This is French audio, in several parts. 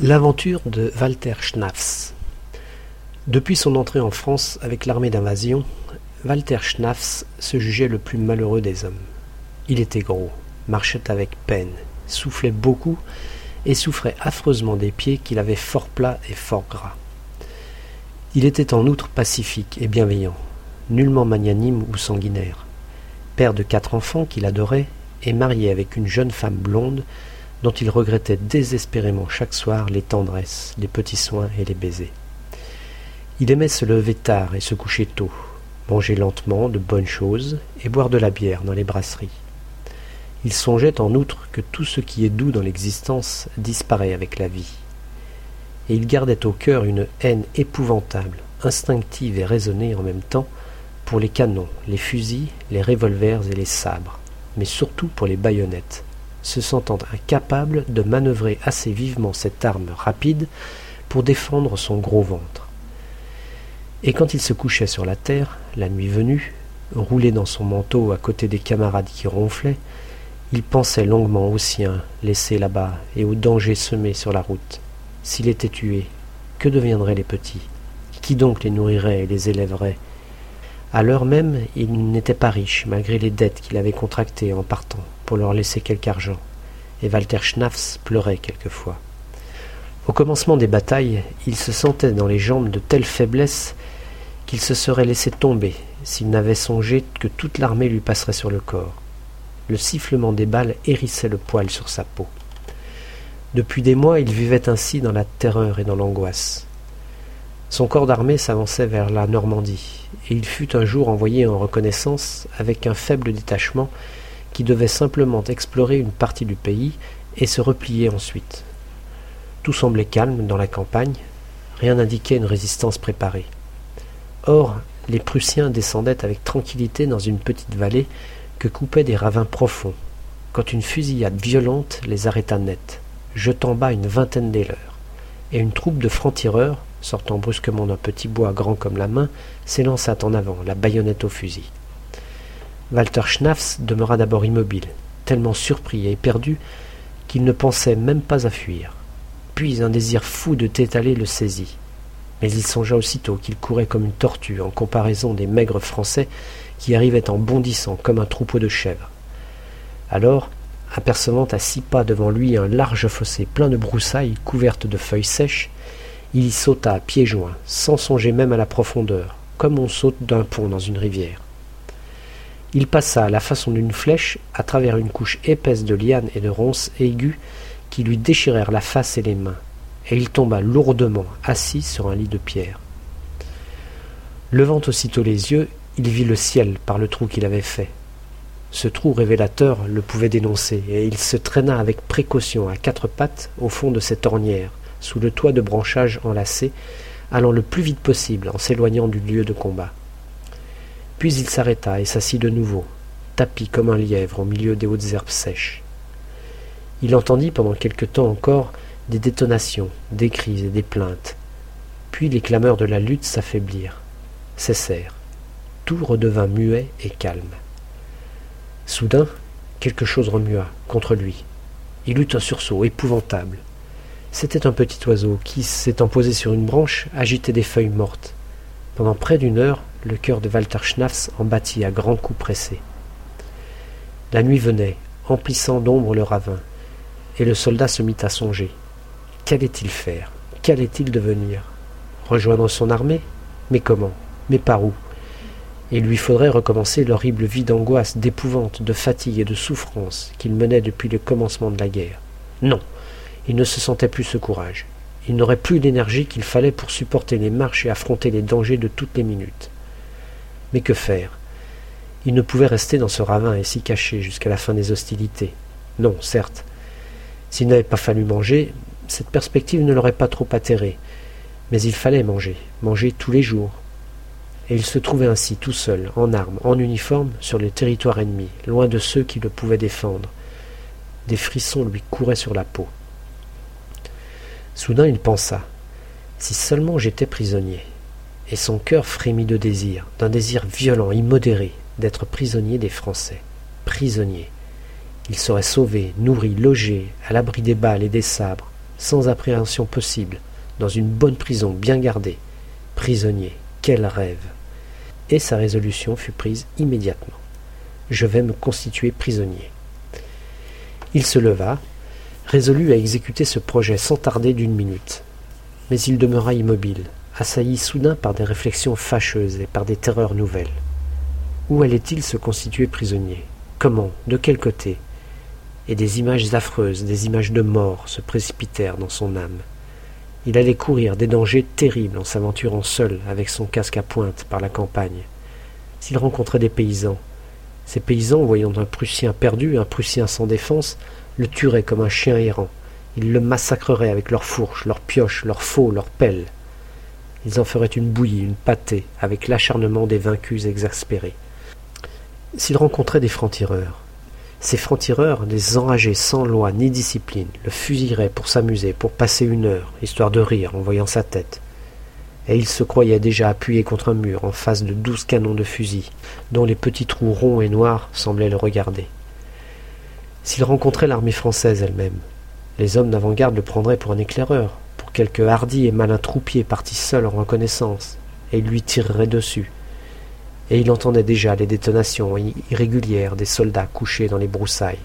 L'aventure de Walter Schnafs Depuis son entrée en France avec l'armée d'invasion, Walter Schnafs se jugeait le plus malheureux des hommes. Il était gros, marchait avec peine, soufflait beaucoup et souffrait affreusement des pieds qu'il avait fort plats et fort gras. Il était en outre pacifique et bienveillant, nullement magnanime ou sanguinaire. Père de quatre enfants qu'il adorait et marié avec une jeune femme blonde dont il regrettait désespérément chaque soir les tendresses, les petits soins et les baisers. Il aimait se lever tard et se coucher tôt, manger lentement de bonnes choses et boire de la bière dans les brasseries. Il songeait en outre que tout ce qui est doux dans l'existence disparaît avec la vie. Et il gardait au cœur une haine épouvantable, instinctive et raisonnée en même temps, pour les canons, les fusils, les revolvers et les sabres, mais surtout pour les baïonnettes, se sentant incapable de manœuvrer assez vivement cette arme rapide pour défendre son gros ventre. Et quand il se couchait sur la terre, la nuit venue, roulé dans son manteau à côté des camarades qui ronflaient, il pensait longuement aux siens laissés là-bas et aux dangers semés sur la route. S'il était tué, que deviendraient les petits? Qui donc les nourrirait et les élèverait? À l'heure même, il n'était pas riche, malgré les dettes qu'il avait contractées en partant pour leur laisser quelque argent, et Walter Schnafs pleurait quelquefois. Au commencement des batailles, il se sentait dans les jambes de telle faiblesse qu'il se serait laissé tomber s'il n'avait songé que toute l'armée lui passerait sur le corps. Le sifflement des balles hérissait le poil sur sa peau. Depuis des mois, il vivait ainsi dans la terreur et dans l'angoisse. Son corps d'armée s'avançait vers la Normandie, et il fut un jour envoyé en reconnaissance avec un faible détachement qui devait simplement explorer une partie du pays et se replier ensuite. Tout semblait calme dans la campagne, rien n'indiquait une résistance préparée. Or, les Prussiens descendaient avec tranquillité dans une petite vallée que coupaient des ravins profonds, quand une fusillade violente les arrêta net, jetant bas une vingtaine des leurs, et une troupe de francs-tireurs, sortant brusquement d'un petit bois grand comme la main, s'élança en avant, la baïonnette au fusil. Walter Schnafs demeura d'abord immobile, tellement surpris et éperdu qu'il ne pensait même pas à fuir. Puis un désir fou de t'étaler le saisit. Mais il songea aussitôt qu'il courait comme une tortue en comparaison des maigres Français qui arrivaient en bondissant comme un troupeau de chèvres. Alors, apercevant à six pas devant lui un large fossé plein de broussailles couvertes de feuilles sèches, il y sauta pieds joints, sans songer même à la profondeur, comme on saute d'un pont dans une rivière. Il passa à la façon d'une flèche à travers une couche épaisse de lianes et de ronces aiguës qui lui déchirèrent la face et les mains, et il tomba lourdement assis sur un lit de pierre. Levant aussitôt les yeux, il vit le ciel par le trou qu'il avait fait. Ce trou révélateur le pouvait dénoncer, et il se traîna avec précaution à quatre pattes au fond de cette ornière, sous le toit de branchages enlacés, allant le plus vite possible en s'éloignant du lieu de combat. Puis il s'arrêta et s'assit de nouveau, tapi comme un lièvre au milieu des hautes herbes sèches. Il entendit pendant quelque temps encore des détonations, des cris et des plaintes. Puis les clameurs de la lutte s'affaiblirent, cessèrent. Tout redevint muet et calme. Soudain, quelque chose remua contre lui. Il eut un sursaut épouvantable. C'était un petit oiseau qui, s'étant posé sur une branche, agitait des feuilles mortes. Pendant près d'une heure, le cœur de Walter Schnafs en battit à grands coups pressés. La nuit venait, emplissant d'ombre le ravin, et le soldat se mit à songer. Qu'allait-il faire? Qu'allait-il devenir? Rejoindre son armée? Mais comment? Mais par où? Il lui faudrait recommencer l'horrible vie d'angoisse, d'épouvante, de fatigue et de souffrance qu'il menait depuis le commencement de la guerre. Non, il ne se sentait plus ce courage. Il n'aurait plus l'énergie qu'il fallait pour supporter les marches et affronter les dangers de toutes les minutes. Mais que faire? Il ne pouvait rester dans ce ravin et s'y cacher jusqu'à la fin des hostilités. Non, certes. S'il n'avait pas fallu manger, cette perspective ne l'aurait pas trop atterré. Mais il fallait manger, manger tous les jours. Et il se trouvait ainsi tout seul, en armes, en uniforme, sur le territoire ennemi, loin de ceux qui le pouvaient défendre. Des frissons lui couraient sur la peau. Soudain il pensa. Si seulement j'étais prisonnier et son cœur frémit de désir, d'un désir violent, immodéré, d'être prisonnier des Français. Prisonnier. Il serait sauvé, nourri, logé, à l'abri des balles et des sabres, sans appréhension possible, dans une bonne prison bien gardée. Prisonnier, quel rêve Et sa résolution fut prise immédiatement. Je vais me constituer prisonnier. Il se leva, résolu à exécuter ce projet sans tarder d'une minute. Mais il demeura immobile, assailli soudain par des réflexions fâcheuses et par des terreurs nouvelles. Où allait-il se constituer prisonnier? Comment? De quel côté? Et des images affreuses, des images de mort se précipitèrent dans son âme. Il allait courir des dangers terribles en s'aventurant seul avec son casque à pointe par la campagne. S'il rencontrait des paysans, ces paysans, voyant un Prussien perdu, un Prussien sans défense, le tueraient comme un chien errant. Ils le massacreraient avec leurs fourches, leurs pioches, leurs faux, leurs pelles. Ils en feraient une bouillie, une pâtée, avec l'acharnement des vaincus exaspérés. S'il rencontrait des francs-tireurs, ces francs-tireurs, des enragés sans loi ni discipline, le fusilleraient pour s'amuser, pour passer une heure, histoire de rire en voyant sa tête. Et il se croyait déjà appuyé contre un mur, en face de douze canons de fusil, dont les petits trous ronds et noirs semblaient le regarder. S'il rencontrait l'armée française elle-même, les hommes d'avant-garde le prendraient pour un éclaireur, quelque hardi et malin troupier parti seul en reconnaissance, et il lui tirerait dessus. Et il entendait déjà les détonations irrégulières des soldats couchés dans les broussailles,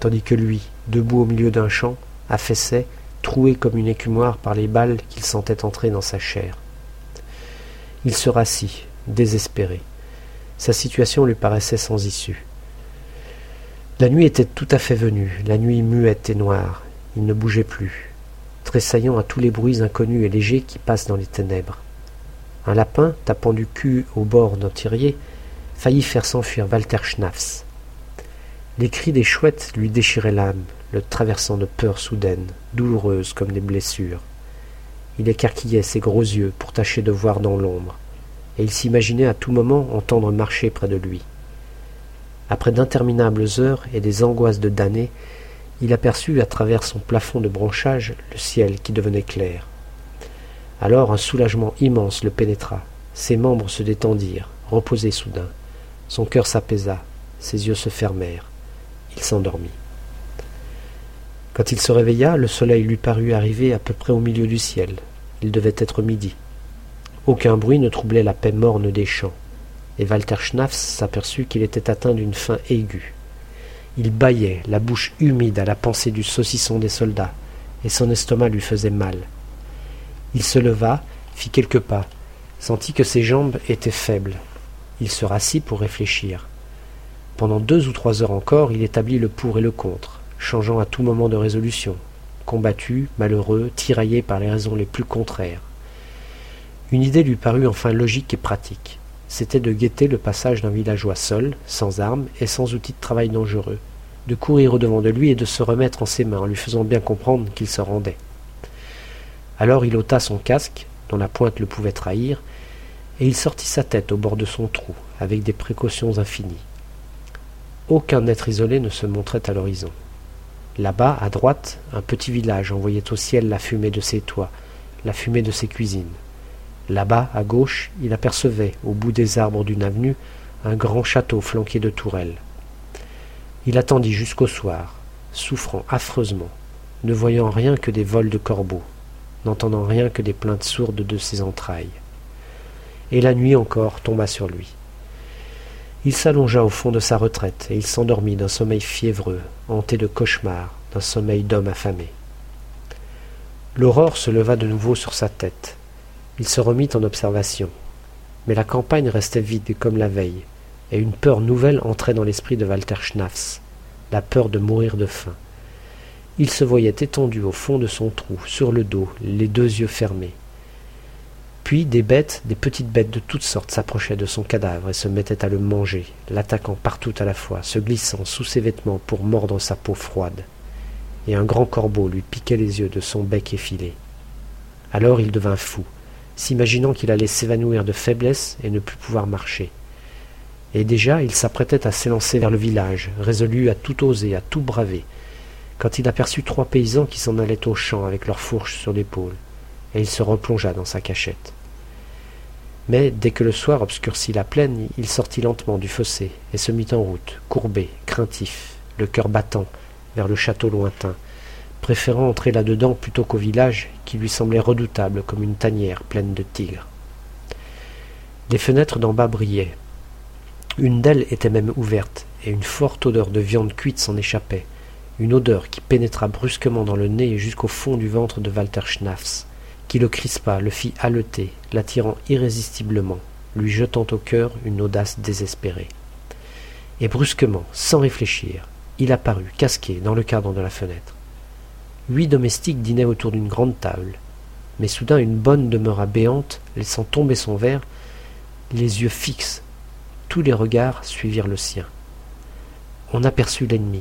tandis que lui, debout au milieu d'un champ, affaissait, troué comme une écumoire par les balles qu'il sentait entrer dans sa chair. Il se rassit, désespéré. Sa situation lui paraissait sans issue. La nuit était tout à fait venue, la nuit muette et noire. Il ne bougeait plus, tressaillant à tous les bruits inconnus et légers qui passent dans les ténèbres. Un lapin, tapant du cul au bord d'un tirier, faillit faire s'enfuir Walter Schnafs. Les cris des chouettes lui déchiraient l'âme, le traversant de peurs soudaines, douloureuses comme des blessures. Il écarquillait ses gros yeux pour tâcher de voir dans l'ombre, et il s'imaginait à tout moment entendre marcher près de lui. Après d'interminables heures et des angoisses de damné, il aperçut à travers son plafond de branchage le ciel qui devenait clair. Alors un soulagement immense le pénétra, ses membres se détendirent, reposés soudain, son cœur s'apaisa, ses yeux se fermèrent, il s'endormit. Quand il se réveilla, le soleil lui parut arriver à peu près au milieu du ciel. Il devait être midi. Aucun bruit ne troublait la paix morne des champs et Walter Schnafs s'aperçut qu'il était atteint d'une faim aiguë. Il bâillait, la bouche humide à la pensée du saucisson des soldats, et son estomac lui faisait mal. Il se leva, fit quelques pas, sentit que ses jambes étaient faibles. Il se rassit pour réfléchir. Pendant deux ou trois heures encore, il établit le pour et le contre, changeant à tout moment de résolution, combattu, malheureux, tiraillé par les raisons les plus contraires. Une idée lui parut enfin logique et pratique c'était de guetter le passage d'un villageois seul, sans armes et sans outils de travail dangereux, de courir au-devant de lui et de se remettre en ses mains en lui faisant bien comprendre qu'il se rendait. Alors il ôta son casque, dont la pointe le pouvait trahir, et il sortit sa tête au bord de son trou, avec des précautions infinies. Aucun être isolé ne se montrait à l'horizon. Là-bas, à droite, un petit village envoyait au ciel la fumée de ses toits, la fumée de ses cuisines. Là-bas, à gauche, il apercevait, au bout des arbres d'une avenue, un grand château flanqué de tourelles. Il attendit jusqu'au soir, souffrant affreusement, ne voyant rien que des vols de corbeaux, n'entendant rien que des plaintes sourdes de ses entrailles. Et la nuit encore tomba sur lui. Il s'allongea au fond de sa retraite, et il s'endormit d'un sommeil fiévreux, hanté de cauchemars, d'un sommeil d'homme affamé. L'aurore se leva de nouveau sur sa tête, il se remit en observation. Mais la campagne restait vide comme la veille, et une peur nouvelle entrait dans l'esprit de Walter Schnafs, la peur de mourir de faim. Il se voyait étendu au fond de son trou, sur le dos, les deux yeux fermés. Puis des bêtes, des petites bêtes de toutes sortes s'approchaient de son cadavre et se mettaient à le manger, l'attaquant partout à la fois, se glissant sous ses vêtements pour mordre sa peau froide. Et un grand corbeau lui piquait les yeux de son bec effilé. Alors il devint fou, s'imaginant qu'il allait s'évanouir de faiblesse et ne plus pouvoir marcher. Et déjà il s'apprêtait à s'élancer vers le village, résolu à tout oser, à tout braver, quand il aperçut trois paysans qui s'en allaient au champ avec leurs fourches sur l'épaule, et il se replongea dans sa cachette. Mais dès que le soir obscurcit la plaine, il sortit lentement du fossé et se mit en route, courbé, craintif, le cœur battant, vers le château lointain, préférant entrer là-dedans plutôt qu'au village qui lui semblait redoutable comme une tanière pleine de tigres. Les fenêtres d'en bas brillaient. Une d'elles était même ouverte, et une forte odeur de viande cuite s'en échappait, une odeur qui pénétra brusquement dans le nez et jusqu'au fond du ventre de Walter Schnafs, qui le crispa, le fit haleter, l'attirant irrésistiblement, lui jetant au cœur une audace désespérée. Et brusquement, sans réfléchir, il apparut, casqué, dans le cadre de la fenêtre. Huit domestiques dînaient autour d'une grande table, mais soudain une bonne demeura béante, laissant tomber son verre, les yeux fixes. Tous les regards suivirent le sien. On aperçut l'ennemi.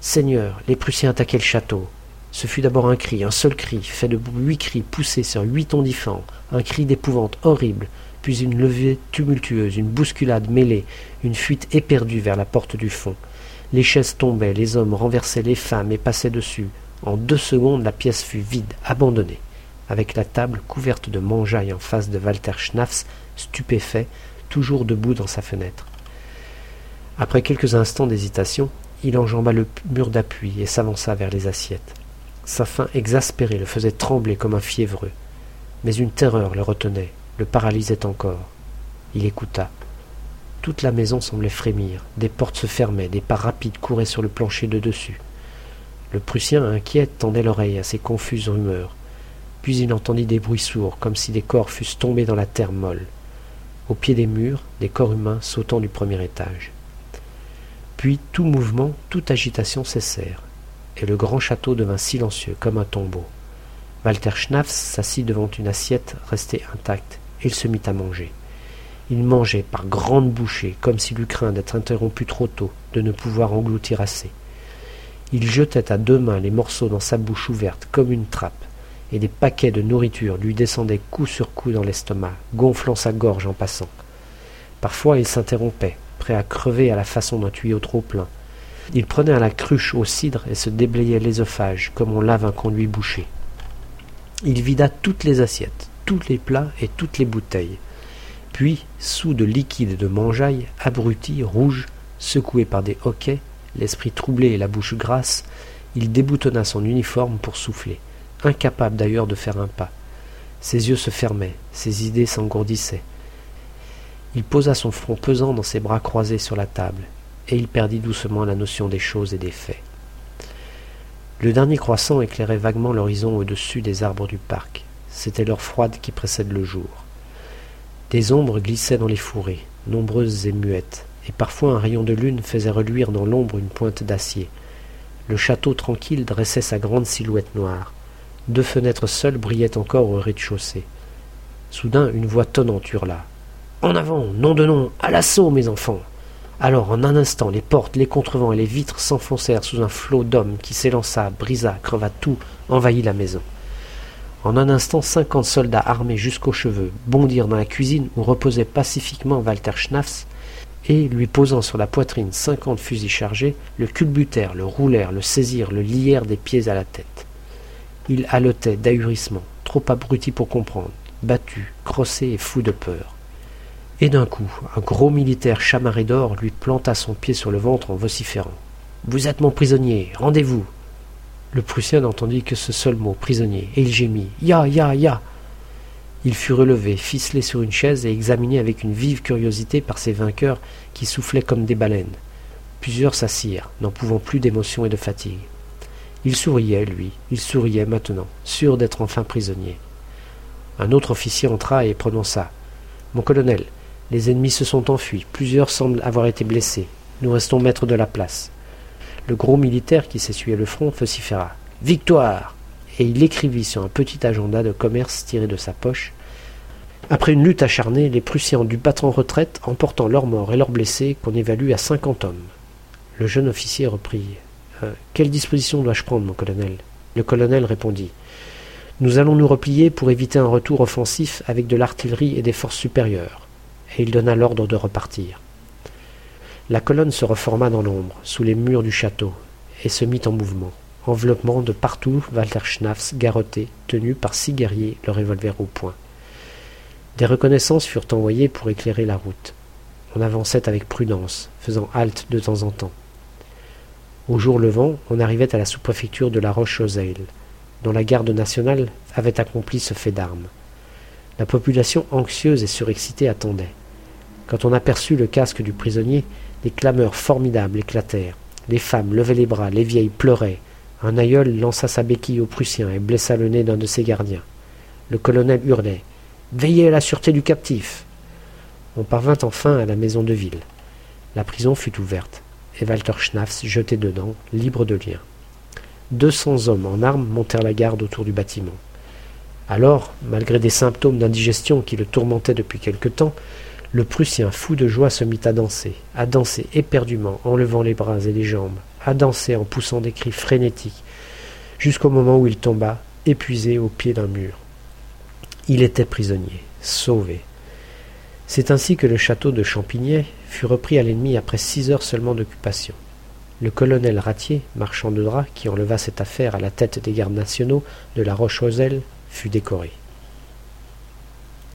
Seigneur, les Prussiens attaquaient le château. Ce fut d'abord un cri, un seul cri, fait de huit cris poussés sur huit tons différents, un cri d'épouvante horrible, puis une levée tumultueuse, une bousculade mêlée, une fuite éperdue vers la porte du fond. Les chaises tombaient, les hommes renversaient les femmes et passaient dessus. En deux secondes, la pièce fut vide, abandonnée, avec la table couverte de mangeaille en face de Walter Schnafs, stupéfait, toujours debout dans sa fenêtre. Après quelques instants d'hésitation, il enjamba le mur d'appui et s'avança vers les assiettes. Sa faim exaspérée le faisait trembler comme un fiévreux. Mais une terreur le retenait, le paralysait encore. Il écouta. Toute la maison semblait frémir, des portes se fermaient, des pas rapides couraient sur le plancher de dessus. Le Prussien, inquiet, tendait l'oreille à ces confuses rumeurs. Puis il entendit des bruits sourds, comme si des corps fussent tombés dans la terre molle. Au pied des murs, des corps humains sautant du premier étage. Puis tout mouvement, toute agitation cessèrent, et le grand château devint silencieux comme un tombeau. Walter Schnafs s'assit devant une assiette restée intacte, et il se mit à manger. Il mangeait par grandes bouchées, comme s'il eût craint d'être interrompu trop tôt, de ne pouvoir engloutir assez. Il jetait à deux mains les morceaux dans sa bouche ouverte comme une trappe, et des paquets de nourriture lui descendaient coup sur coup dans l'estomac, gonflant sa gorge en passant. Parfois il s'interrompait, prêt à crever à la façon d'un tuyau trop plein. Il prenait à la cruche au cidre et se déblayait l'ésophage comme on lave un conduit bouché. Il vida toutes les assiettes, tous les plats et toutes les bouteilles. Puis, sous de liquide de mangeaille, abruti, rouge, secoué par des hoquets, l'esprit troublé et la bouche grasse, il déboutonna son uniforme pour souffler, incapable d'ailleurs de faire un pas. Ses yeux se fermaient, ses idées s'engourdissaient. Il posa son front pesant dans ses bras croisés sur la table, et il perdit doucement la notion des choses et des faits. Le dernier croissant éclairait vaguement l'horizon au-dessus des arbres du parc. C'était l'heure froide qui précède le jour. Des ombres glissaient dans les fourrés, nombreuses et muettes, et parfois un rayon de lune faisait reluire dans l'ombre une pointe d'acier. Le château tranquille dressait sa grande silhouette noire. Deux fenêtres seules brillaient encore au rez-de-chaussée. Soudain, une voix tonnante hurla. En avant, nom de nom, à l'assaut, mes enfants. Alors, en un instant, les portes, les contrevents et les vitres s'enfoncèrent sous un flot d'hommes qui s'élança, brisa, creva tout, envahit la maison. En un instant, cinquante soldats armés jusqu'aux cheveux bondirent dans la cuisine où reposait pacifiquement Walter Schnafs, et, lui posant sur la poitrine cinquante fusils chargés, le culbutèrent, le roulèrent, le saisirent, le lièrent des pieds à la tête. Il haletait d'ahurissement, trop abruti pour comprendre, battu, crossé et fou de peur. Et d'un coup, un gros militaire chamarré d'or lui planta son pied sur le ventre en vociférant. Vous êtes mon prisonnier, rendez-vous. Le Prussien n'entendit que ce seul mot, prisonnier, et il gémit. Ya, ya, ya. Il fut relevé, ficelé sur une chaise et examiné avec une vive curiosité par ses vainqueurs qui soufflaient comme des baleines. Plusieurs s'assirent, n'en pouvant plus d'émotion et de fatigue. Il souriait, lui, il souriait maintenant, sûr d'être enfin prisonnier. Un autre officier entra et prononça. Mon colonel, les ennemis se sont enfuis, plusieurs semblent avoir été blessés. Nous restons maîtres de la place. Le gros militaire qui s'essuyait le front vociféra Victoire et il écrivit sur un petit agenda de commerce tiré de sa poche Après une lutte acharnée, les Prussiens ont dû battre en retraite, emportant leurs morts et leurs blessés, qu'on évalue à cinquante hommes. Le jeune officier reprit euh, Quelle disposition dois-je prendre, mon colonel? Le colonel répondit Nous allons nous replier pour éviter un retour offensif avec de l'artillerie et des forces supérieures. Et il donna l'ordre de repartir. La colonne se reforma dans l'ombre, sous les murs du château, et se mit en mouvement, enveloppement de partout Walter Schnafs garrotté, tenu par six guerriers, le revolver au poing. Des reconnaissances furent envoyées pour éclairer la route. On avançait avec prudence, faisant halte de temps en temps. Au jour levant, on arrivait à la sous-préfecture de la Roche-aux-Ailles, dont la garde nationale avait accompli ce fait d'armes. La population anxieuse et surexcitée attendait. Quand on aperçut le casque du prisonnier, des clameurs formidables éclatèrent. Les femmes levaient les bras, les vieilles pleuraient. Un aïeul lança sa béquille aux Prussiens et blessa le nez d'un de ses gardiens. Le colonel hurlait. Veillez à la sûreté du captif. On parvint enfin à la maison de ville. La prison fut ouverte, et Walter Schnafs jeté dedans, libre de lien. Deux cents hommes en armes montèrent la garde autour du bâtiment. Alors, malgré des symptômes d'indigestion qui le tourmentaient depuis quelque temps, le Prussien fou de joie se mit à danser, à danser éperdument en levant les bras et les jambes, à danser en poussant des cris frénétiques, jusqu'au moment où il tomba, épuisé au pied d'un mur. Il était prisonnier, sauvé. C'est ainsi que le château de Champignet fut repris à l'ennemi après six heures seulement d'occupation. Le colonel Ratier, marchand de draps, qui enleva cette affaire à la tête des gardes nationaux de la Roche-aux-Ailes, fut décoré.